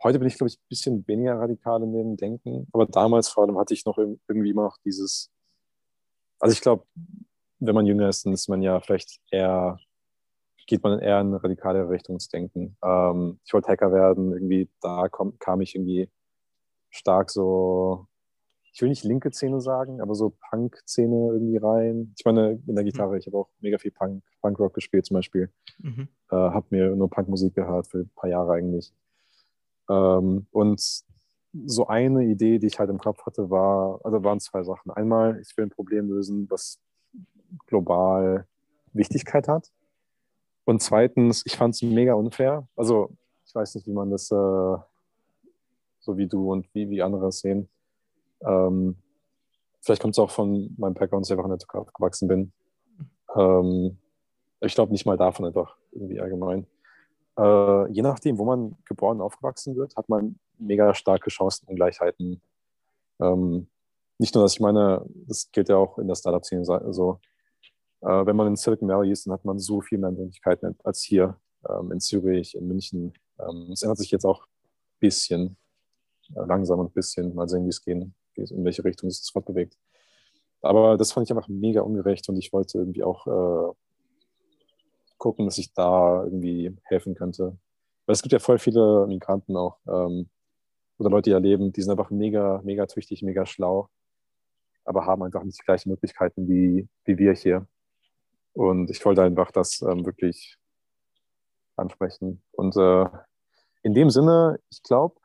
Heute bin ich, glaube ich, ein bisschen weniger radikal in dem Denken, aber damals vor allem hatte ich noch irgendwie immer noch dieses. Also ich glaube, wenn man jünger ist, dann ist man ja vielleicht eher, geht man eher in eine radikale Richtungsdenken. Ähm, ich wollte Hacker werden, irgendwie da komm, kam ich irgendwie stark so ich will nicht linke Szene sagen, aber so Punk-Szene irgendwie rein. Ich meine, in der mhm. Gitarre, ich habe auch mega viel Punk, Punkrock gespielt zum Beispiel. Mhm. Äh, habe mir nur Punkmusik gehört für ein paar Jahre eigentlich. Ähm, und so eine Idee, die ich halt im Kopf hatte, war, also waren zwei Sachen. Einmal, ich will ein Problem lösen, was global Wichtigkeit hat. Und zweitens, ich fand es mega unfair. Also, ich weiß nicht, wie man das, äh, so wie du und wie, wie andere sehen ähm, vielleicht kommt es auch von meinem Background, dass ich einfach in der Türkei aufgewachsen bin. Ähm, ich glaube nicht mal davon einfach irgendwie allgemein. Äh, je nachdem, wo man geboren und aufgewachsen wird, hat man mega starke Chancenungleichheiten. Ähm, nicht nur, dass ich meine, das gilt ja auch in der Startup-Szene so, äh, wenn man in Silicon Valley ist, dann hat man so viel mehr Möglichkeiten als hier ähm, in Zürich, in München. Ähm, es ändert sich jetzt auch ein bisschen, äh, langsam und ein bisschen. Mal sehen, wie es gehen, in welche Richtung es sich fortbewegt. Aber das fand ich einfach mega ungerecht und ich wollte irgendwie auch äh, gucken, dass ich da irgendwie helfen könnte. Weil es gibt ja voll viele Migranten auch ähm, oder Leute, die erleben, die sind einfach mega, mega tüchtig, mega schlau, aber haben einfach nicht die gleichen Möglichkeiten wie, wie wir hier. Und ich wollte einfach das ähm, wirklich ansprechen. Und äh, in dem Sinne, ich glaube,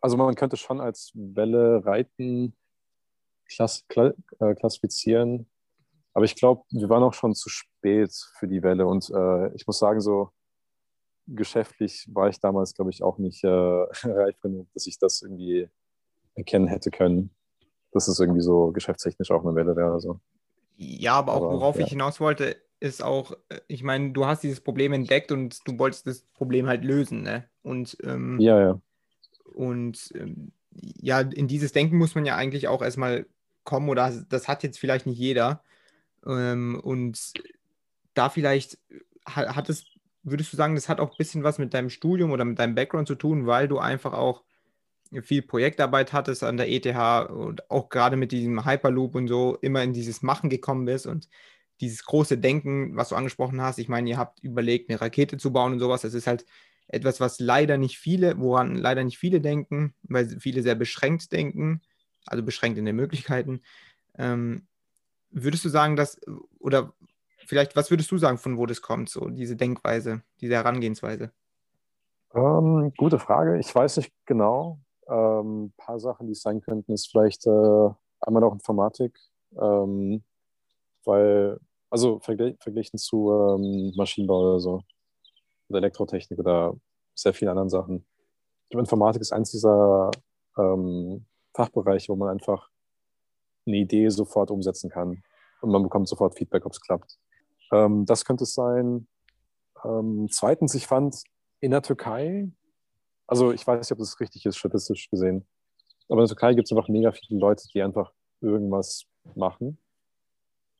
also man könnte schon als Welle reiten klass, äh, klassifizieren, aber ich glaube, wir waren auch schon zu spät für die Welle. Und äh, ich muss sagen, so geschäftlich war ich damals, glaube ich, auch nicht äh, reif genug, dass ich das irgendwie erkennen hätte können, dass es irgendwie so geschäftstechnisch auch eine Welle wäre. So. Ja, aber auch aber, worauf ja. ich hinaus wollte, ist auch, äh, ich meine, du hast dieses Problem entdeckt und du wolltest das Problem halt lösen, ne? Und ähm, ja, ja. Und ähm, ja, in dieses Denken muss man ja eigentlich auch erstmal kommen, oder das hat jetzt vielleicht nicht jeder. Ähm, und da vielleicht hat es, würdest du sagen, das hat auch ein bisschen was mit deinem Studium oder mit deinem Background zu tun, weil du einfach auch viel Projektarbeit hattest an der ETH und auch gerade mit diesem Hyperloop und so immer in dieses Machen gekommen bist und dieses große Denken, was du angesprochen hast. Ich meine, ihr habt überlegt, eine Rakete zu bauen und sowas. Das ist halt etwas, was leider nicht viele, woran leider nicht viele denken, weil viele sehr beschränkt denken, also beschränkt in den Möglichkeiten. Ähm, würdest du sagen, dass, oder vielleicht, was würdest du sagen, von wo das kommt, so diese Denkweise, diese Herangehensweise? Ähm, gute Frage. Ich weiß nicht genau. Ähm, ein paar Sachen, die es sein könnten, ist vielleicht äh, einmal auch Informatik, ähm, weil, also vergl verglichen zu ähm, Maschinenbau oder so, oder Elektrotechnik oder sehr vielen anderen Sachen. Ich glaube, Informatik ist eins dieser ähm, Fachbereiche, wo man einfach eine Idee sofort umsetzen kann und man bekommt sofort Feedback, ob es klappt. Ähm, das könnte es sein. Ähm, zweitens, ich fand in der Türkei, also ich weiß nicht, ob das richtig ist, statistisch gesehen, aber in der Türkei gibt es einfach mega viele Leute, die einfach irgendwas machen.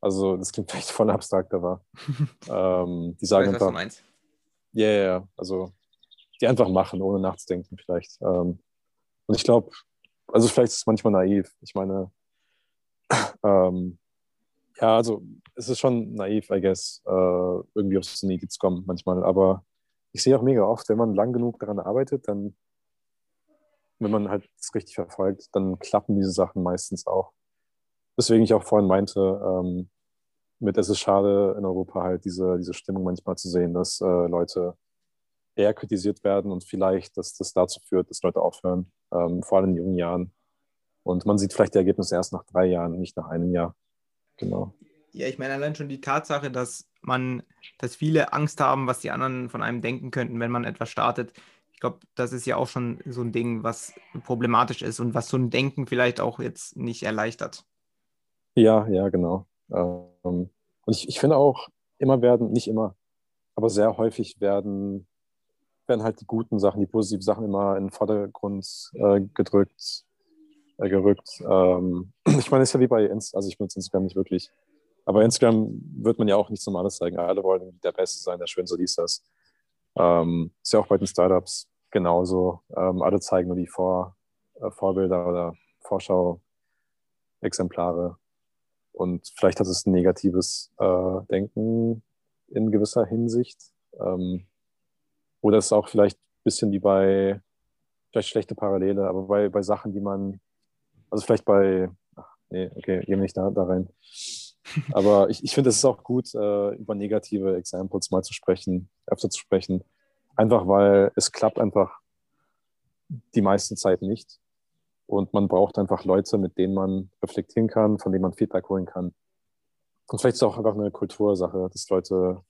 Also das klingt vielleicht voll abstrakt, aber ähm, die sagen weiß, einfach. Ja, yeah, yeah, also die einfach machen, ohne nachzudenken vielleicht. Ähm, und ich glaube, also vielleicht ist es manchmal naiv. Ich meine, ähm, ja, also es ist schon naiv, I guess, äh, irgendwie auf so eine Idee zu kommen manchmal. Aber ich sehe auch mega oft, wenn man lang genug daran arbeitet, dann, wenn man halt es richtig verfolgt, dann klappen diese Sachen meistens auch. Deswegen ich auch vorhin meinte, ähm, mit es ist schade in Europa halt diese, diese Stimmung manchmal zu sehen, dass äh, Leute eher kritisiert werden und vielleicht, dass das dazu führt, dass Leute aufhören, ähm, vor allem in jungen Jahren. Und man sieht vielleicht die Ergebnisse erst nach drei Jahren, nicht nach einem Jahr. Genau. Ja, ich meine allein schon die Tatsache, dass man, dass viele Angst haben, was die anderen von einem denken könnten, wenn man etwas startet. Ich glaube, das ist ja auch schon so ein Ding, was problematisch ist und was so ein Denken vielleicht auch jetzt nicht erleichtert. Ja, ja, genau. Ähm, und ich, ich finde auch, immer werden, nicht immer, aber sehr häufig werden, werden halt die guten Sachen, die positiven Sachen immer in den Vordergrund äh, gedrückt gerückt. Ähm, ich meine, es ist ja wie bei Instagram, also ich benutze Instagram nicht wirklich. Aber Instagram wird man ja auch nichts Normales zeigen. Alle wollen der Beste sein, der Schönste dies, das. Ähm, ist ja auch bei den Startups genauso. Ähm, alle zeigen nur die Vor, äh, Vorbilder oder Vorschau-Exemplare. Und vielleicht hat es ein negatives äh, Denken in gewisser Hinsicht. Ähm, oder es ist auch vielleicht ein bisschen wie bei, vielleicht schlechte Parallele, aber bei, bei Sachen, die man also vielleicht bei, ach, nee, okay, gehen wir nicht da, da rein. Aber ich, ich finde, es ist auch gut, äh, über negative Examples mal zu sprechen, öfter zu sprechen. Einfach weil es klappt einfach die meiste Zeit nicht. Und man braucht einfach Leute, mit denen man reflektieren kann, von denen man Feedback holen kann. Und vielleicht ist es auch einfach eine Kultursache, dass Leute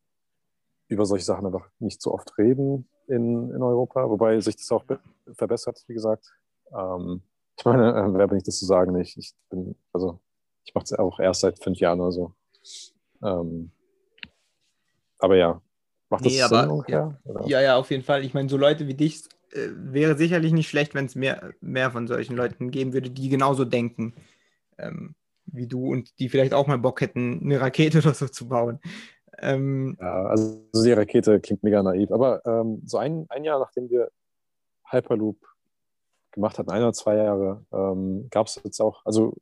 über solche Sachen einfach nicht so oft reden in, in Europa, wobei sich das auch verbessert, wie gesagt. Ähm, ich meine, äh, wer bin ich das zu sagen? Ich, ich bin, also ich mache es auch erst seit fünf Jahren oder so. Ähm, aber ja, Macht das Nee, Sinn aber ungefähr? Oder? Ja, ja, auf jeden Fall. Ich meine, so Leute wie dich äh, wäre sicherlich nicht schlecht, wenn es mehr, mehr von solchen Leuten geben würde, die genauso denken ähm, wie du und die vielleicht auch mal Bock hätten, eine Rakete oder so zu bauen. Ähm, Ja, also die Rakete klingt mega naiv. Aber ähm, so ein, ein Jahr, nachdem wir Hyperloop gemacht hatten, ein oder zwei Jahre, ähm, gab es jetzt auch, also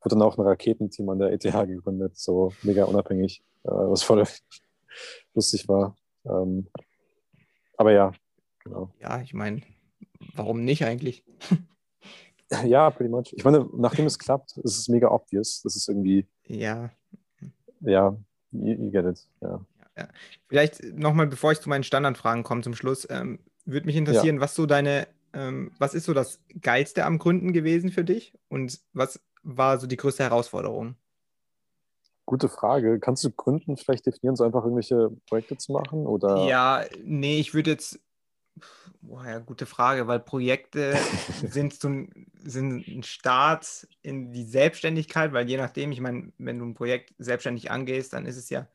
wurde dann auch ein Raketenteam an der ETH gegründet, so mega unabhängig, äh, was voll lustig war. Ähm, aber ja, genau. ja, ich meine, warum nicht eigentlich? Ja, pretty much. Ich meine, nachdem es klappt, ist es mega obvious. Das ist irgendwie, Ja, ja, you, you get it. Ja. vielleicht nochmal, bevor ich zu meinen Standardfragen komme zum Schluss, ähm, würde mich interessieren, was so deine, ähm, was ist so das Geilste am Gründen gewesen für dich und was war so die größte Herausforderung? Gute Frage. Kannst du Gründen vielleicht definieren, so einfach irgendwelche Projekte zu machen? Oder? Ja, nee, ich würde jetzt, boah, ja, gute Frage, weil Projekte sind, ein, sind ein Start in die Selbstständigkeit, weil je nachdem, ich meine, wenn du ein Projekt selbstständig angehst, dann ist es ja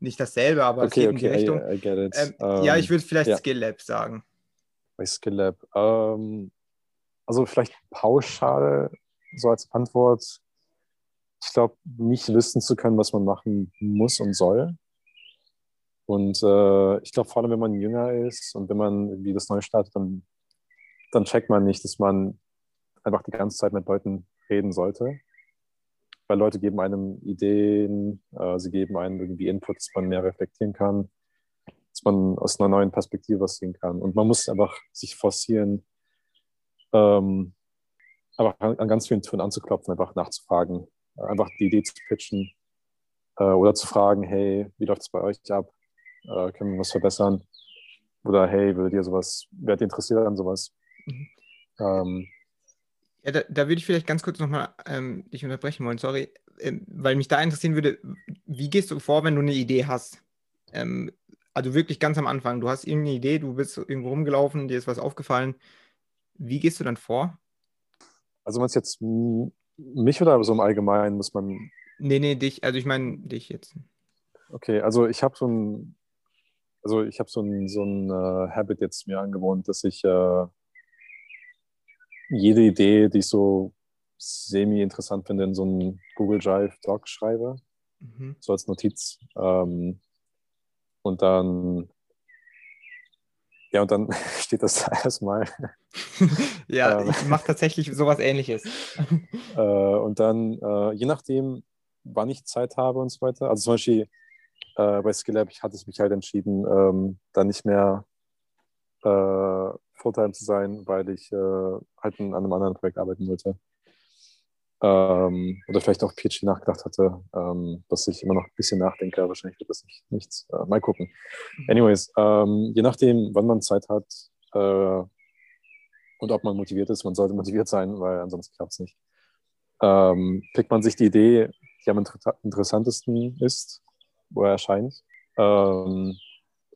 nicht dasselbe, aber es Okay, geht in die okay, Richtung. I, I get it. Ähm, Ähm, ja, ich würde vielleicht ja. Skill Lab sagen. Bei Skill Lab. Ähm, also vielleicht pauschal so als Antwort. Ich glaube, nicht wissen zu können, was man machen muss und soll. Und äh, ich glaube, vor allem, wenn man jünger ist und wenn man irgendwie das neu startet, dann, dann checkt man nicht, dass man einfach die ganze Zeit mit Leuten reden sollte. Weil Leute geben einem Ideen, äh, sie geben einem irgendwie Input, dass man mehr reflektieren kann, dass man aus einer neuen Perspektive was sehen kann. Und man muss einfach sich forcieren, ähm, einfach an, an ganz vielen Türen anzuklopfen, einfach nachzufragen, einfach die Idee zu pitchen äh, oder zu fragen, hey, wie läuft es bei euch ab? Äh, können wir was verbessern? Oder hey, würdet ihr sowas, wärt ihr interessiert an sowas? Mhm. Ähm, Ja, da, da würde ich vielleicht ganz kurz nochmal ähm, dich unterbrechen wollen, sorry, ähm, weil mich da interessieren würde, wie gehst du vor, wenn du eine Idee hast? Ähm, also wirklich ganz am Anfang, du hast irgendeine Idee, du bist irgendwo rumgelaufen, dir ist was aufgefallen. Wie gehst du dann vor? also man jetzt m- mich oder so im Allgemeinen muss man Nee, nee, dich, also ich meine dich jetzt. Okay, also ich habe so ein, also ich habe so ein, so ein äh, Habit jetzt mir angewohnt, dass ich äh, jede Idee, die ich so semi-interessant finde, in so einen Google Drive Doc schreibe, Mhm. so als Notiz. Ähm, und dann, ja, und dann steht das da erstmal. Ja, Ähm. ich mache tatsächlich sowas ähnliches. Äh, und dann, äh, je nachdem, wann ich Zeit habe und so weiter. Also zum Beispiel äh, bei Skill Lab ich hatte ich mich halt entschieden, ähm, dann nicht mehr äh, Fulltime zu sein, weil ich äh, halt an einem anderen Projekt arbeiten wollte. Ähm, oder vielleicht auch PhD nachgedacht hatte, ähm, dass ich immer noch ein bisschen nachdenke, aber wahrscheinlich wird das nicht, nichts. Äh, mal gucken. Anyways, ähm, je nachdem, wann man Zeit hat äh, und ob man motiviert ist, man sollte motiviert sein, weil ansonsten klappt es nicht ähm, pickt man sich die Idee, die am inter interessantesten ist, wo er erscheint. Ähm,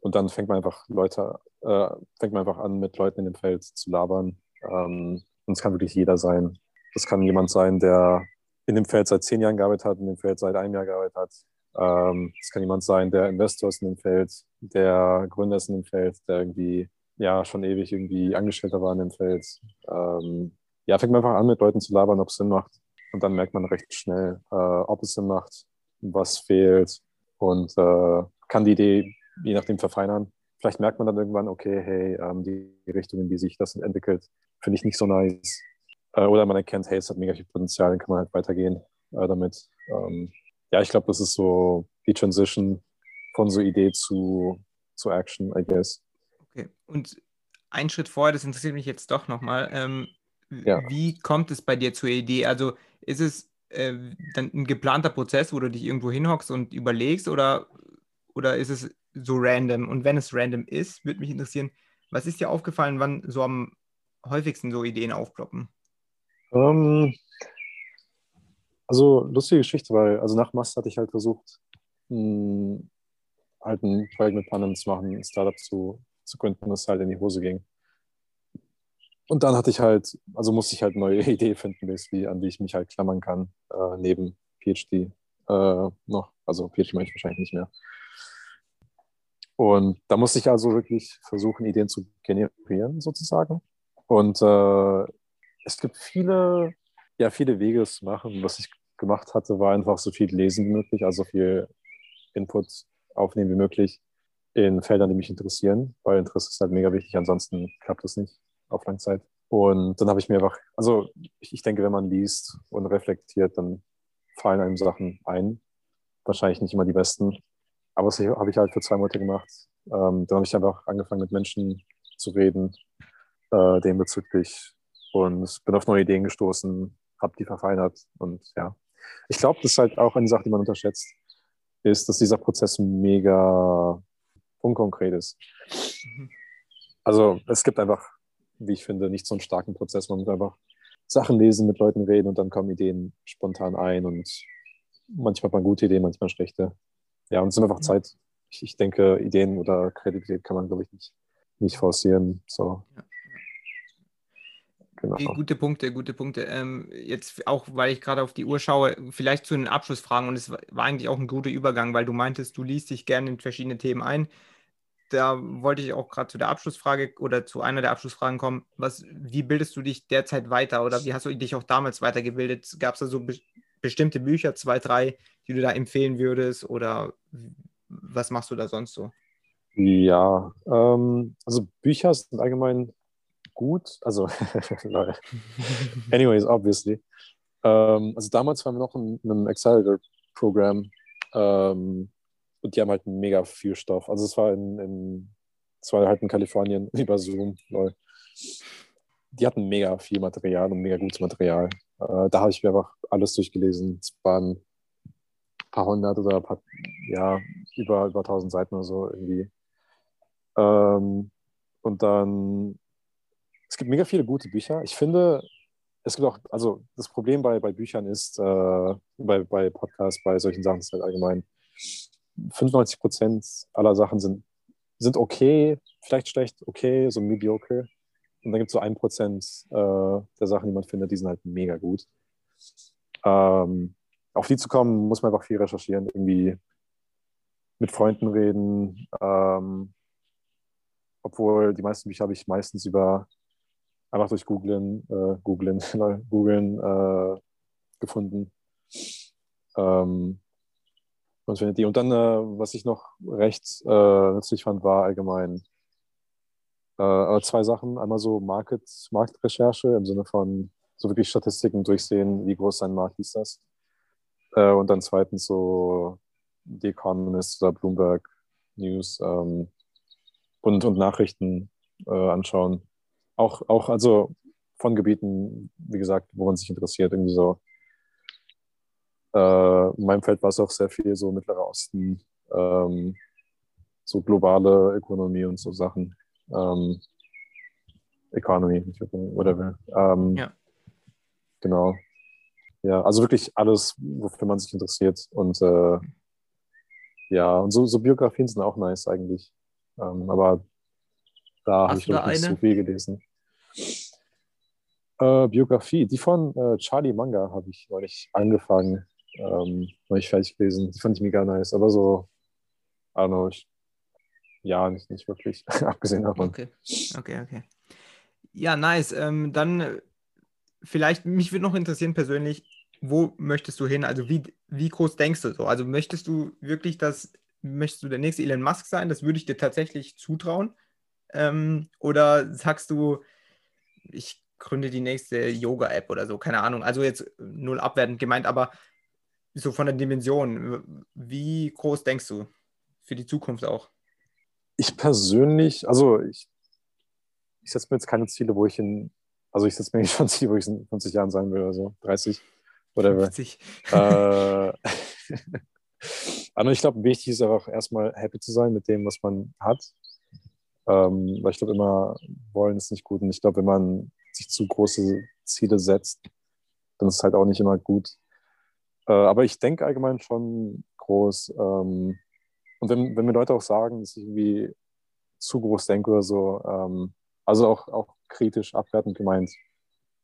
und dann fängt man einfach Leute, äh, fängt man einfach an, mit Leuten in dem Feld zu labern. Ähm, und es kann wirklich jeder sein. Das kann jemand sein, der in dem Feld seit zehn Jahren gearbeitet hat, in dem Feld seit einem Jahr gearbeitet hat. Ähm, es kann jemand sein, der Investor ist in dem Feld, der Gründer ist in dem Feld, der irgendwie ja schon ewig irgendwie Angestellter war in dem Feld. Ähm, ja, fängt man einfach an, mit Leuten zu labern, ob es Sinn macht. Und dann merkt man recht schnell, äh, ob es Sinn macht, was fehlt und äh, kann die Idee je nachdem verfeinern. Vielleicht merkt man dann irgendwann, okay, hey, ähm, die Richtung, in die sich das entwickelt, finde ich nicht so nice. Äh, oder man erkennt, hey, es hat mega viel Potenzial, dann kann man halt weitergehen äh, damit. Ähm, ja, ich glaube, das ist so die Transition von so Idee zu, zu Action, I guess. Okay. Und ein Schritt vorher, das interessiert mich jetzt doch nochmal. Ähm, Ja. Wie kommt es bei dir zur Idee? Also ist es äh, dann ein geplanter Prozess, wo du dich irgendwo hinhockst und überlegst oder, oder ist es so random? Und wenn es random ist, würde mich interessieren, was ist dir aufgefallen, wann so am häufigsten so Ideen aufploppen? Ähm, also lustige Geschichte, weil also nach Mast hatte ich halt versucht, mh, halt ein Projekt mit Pannen zu machen, ein Startup zu, zu gründen, das halt in die Hose ging. Und dann hatte ich halt, also musste ich halt neue Idee finden, basically, an die ich mich halt klammern kann, äh, neben PhD äh, noch. Also PhD mache ich wahrscheinlich nicht mehr. Und da musste ich also wirklich versuchen, Ideen zu generieren, sozusagen. Und äh, es gibt viele, ja, viele Wege, es zu machen. Was ich gemacht hatte, war einfach so viel lesen wie möglich, also viel Input aufnehmen wie möglich in Feldern, die mich interessieren, weil Interesse ist halt mega wichtig, ansonsten klappt das nicht auf Langzeit. Und dann habe ich mir einfach, also ich, ich denke, wenn man liest und reflektiert, dann fallen einem Sachen ein. Wahrscheinlich nicht immer die besten. Aber das habe ich halt für zwei Monate gemacht. Ähm, dann habe ich einfach angefangen, mit Menschen zu reden, äh, dem bezüglich. Und bin auf neue Ideen gestoßen, habe die verfeinert. Und ja, ich glaube, das ist halt auch eine Sache, die man unterschätzt, ist, dass dieser Prozess mega unkonkret ist. Mhm. Also es gibt einfach, wie ich finde, nicht so einen starken Prozess. Man muss einfach Sachen lesen, mit Leuten reden und dann kommen Ideen spontan ein und manchmal hat man gute Ideen, manchmal schlechte. Ja, und es ist einfach. Zeit. Ich, ich denke, Ideen oder Kreativität kann man, glaube ich, nicht, nicht forcieren. So. Ja. Genau. Gute Punkte, gute Punkte. Ähm, jetzt auch, weil ich gerade auf die Uhr schaue, vielleicht zu den Abschlussfragen und es war eigentlich auch ein guter Übergang, weil du meintest, du liest dich gerne in verschiedene Themen ein. Da wollte ich auch gerade zu der Abschlussfrage oder zu einer der Abschlussfragen kommen. Was, wie bildest du dich derzeit weiter oder wie hast du dich auch damals weitergebildet? Gab es da so be bestimmte Bücher, zwei, drei, die du da empfehlen würdest oder was machst du da sonst so? Ja, ähm, also Bücher sind allgemein gut. Also, anyways, obviously. Ähm, also damals waren wir noch in, in einem Accelerator-Programm ähm, und die haben halt mega viel Stoff. Also es war in, in es war halt in Kalifornien über Zoom, lol. Die hatten mega viel Material und mega gutes Material. Äh, da habe ich mir einfach alles durchgelesen. Es waren ein paar hundert oder ein paar, ja, über, über tausend Seiten oder so irgendwie. Ähm, und dann es gibt mega viele gute Bücher. Ich finde, es gibt auch, also das Problem bei, bei Büchern ist, äh, bei, bei Podcasts, bei solchen Sachen ist halt allgemein, 95 Prozent aller Sachen sind, sind okay, vielleicht schlecht, okay, so mediocre. Und dann gibt es so ein Prozent äh, der Sachen, die man findet, die sind halt mega gut. Ähm, auf die zu kommen, muss man einfach viel recherchieren, irgendwie mit Freunden reden. Ähm, obwohl die meisten Bücher habe ich meistens über einfach durch Googlen, äh, Googlen, Googlen äh, gefunden. Ähm, und findet die. Und dann, äh, was ich noch recht äh, nützlich fand, war allgemein äh, zwei Sachen. Einmal so Market, Marktrecherche im Sinne von so wirklich Statistiken durchsehen, wie groß sein Markt ist das. Äh, und dann zweitens so The Economist oder Bloomberg News ähm, und, und Nachrichten äh, anschauen auch, auch also von Gebieten, wie gesagt, wo man sich interessiert, irgendwie so. Äh, in meinem Feld war es auch sehr viel so Mittlerer Osten, ähm, so globale Ökonomie und so Sachen. Ähm, Economy, whatever. Ähm, ja. Genau. Ja, also wirklich alles, wofür man sich interessiert. Und äh, ja, und so, so Biografien sind auch nice eigentlich. Ähm, aber da habe ich noch nicht so viel gelesen. Äh, Biografie, die von äh, Charlie Manga habe ich neulich angefangen, ähm, neulich fertig gelesen. Die fand ich mega nice, aber so, I don't know, ich, ja, nicht, nicht wirklich, abgesehen davon. Okay, okay, okay. Ja, nice. Ähm, dann äh, vielleicht, mich würde noch interessieren persönlich, wo möchtest du hin? Also wie, wie groß denkst du so? Also möchtest du wirklich das, möchtest du der nächste Elon Musk sein? Das würde ich dir tatsächlich zutrauen. Ähm, oder sagst du, ich gründe die nächste Yoga-App oder so, keine Ahnung. Also jetzt null abwertend gemeint, aber so von der Dimension, wie groß denkst du für die Zukunft auch? Ich persönlich, also ich, ich setze mir jetzt keine Ziele, wo ich in, also ich setze mir schon Ziele, wo ich in 50 Jahren sein will oder so, 30, whatever. 50. Äh, also ich glaube, wichtig ist einfach erstmal happy zu sein mit dem, was man hat ähm, weil ich glaube, immer wollen ist nicht gut. Und ich glaube, wenn man sich zu große Ziele setzt, dann ist es halt auch nicht immer gut. Äh, aber ich denke allgemein schon groß. Ähm, und wenn, wenn mir Leute auch sagen, dass ich irgendwie zu groß denke oder so, ähm, also auch, auch kritisch abwertend gemeint,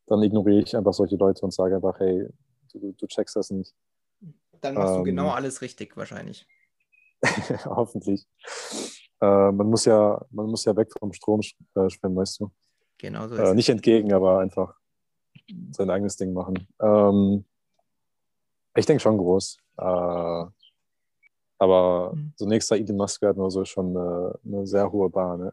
dann ignoriere ich einfach solche Leute und sage einfach, hey, du, du checkst das nicht. Dann machst du genau ähm, alles richtig wahrscheinlich. Hoffentlich. Äh, man, muss ja, man muss ja weg vom Strom äh, schwimmen, weißt du. Genau so ist äh, Nicht entgegen, aber einfach sein eigenes Ding machen. Ähm, ich denke schon groß. Äh, aber mhm. so nächster Elon Musk werden oder so schon eine, eine sehr hohe Bar. Ne?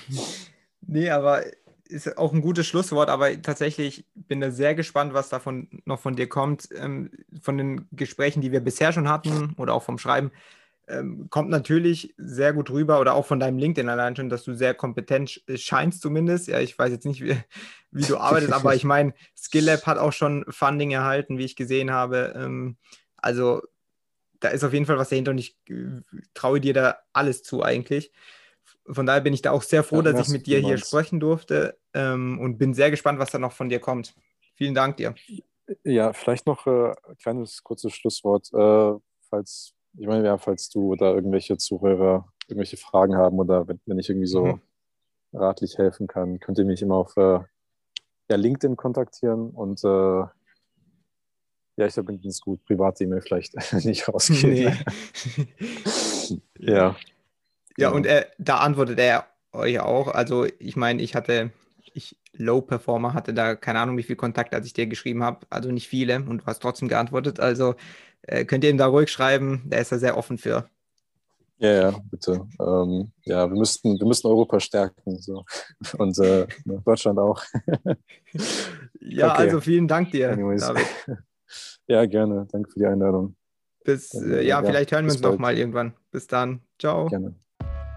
nee, aber ist auch ein gutes Schlusswort, aber tatsächlich bin da sehr gespannt, was davon noch von dir kommt. Ähm, von den Gesprächen, die wir bisher schon hatten oder auch vom Schreiben, ähm, kommt natürlich sehr gut rüber oder auch von deinem LinkedIn allein schon, dass du sehr kompetent scheinst zumindest. Ja, ich weiß jetzt nicht, wie, wie du arbeitest, aber ich meine, SkillLab hat auch schon Funding erhalten, wie ich gesehen habe. Ähm, also da ist auf jeden Fall was dahinter und ich äh, traue dir da alles zu eigentlich. Von daher bin ich da auch sehr froh, ja, dass ich mit dir hier sprechen durfte ähm, und bin sehr gespannt, was da noch von dir kommt. Vielen Dank dir. Ja, vielleicht noch äh, ein kleines kurzes Schlusswort. Äh, falls, ich meine, ja, falls du da irgendwelche Zuhörer irgendwelche Fragen haben oder wenn, wenn ich irgendwie so mhm. ratlich helfen kann, könnt ihr mich immer auf äh, ja, LinkedIn kontaktieren und äh, ja, ich glaube, LinkedIn ist gut. Private E-Mail vielleicht nicht rausgehen. Nee. ja. Ja, und er, da antwortet er euch auch. Also ich meine, ich hatte, ich Low Performer hatte da keine Ahnung, wie viel Kontakt, als ich dir geschrieben habe. Also nicht viele und du hast trotzdem geantwortet. Also äh, könnt ihr ihm da ruhig schreiben. Der ist da sehr offen für. Ja, ja, bitte. Ähm, ja, wir müssten, wir müssten Europa stärken so. und äh, Deutschland auch. ja, okay. also vielen Dank dir, Anyways. David. Ja, gerne. Danke für die Einladung. Bis, äh, ja, ja, vielleicht hören wir uns noch mal irgendwann. Bis dann. Ciao. Gerne.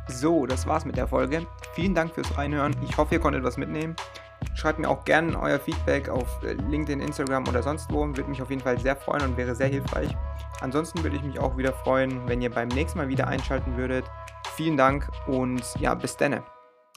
So, das war's mit der Folge. Vielen Dank fürs Reinhören. Ich hoffe, ihr konntet was mitnehmen. Schreibt mir auch gerne euer Feedback auf äh, LinkedIn, Instagram oder sonst wo. Würde mich auf jeden Fall sehr freuen und wäre sehr hilfreich. Ansonsten würde ich mich auch wieder freuen, wenn ihr beim nächsten Mal wieder einschalten würdet. Vielen Dank und ja, bis denne.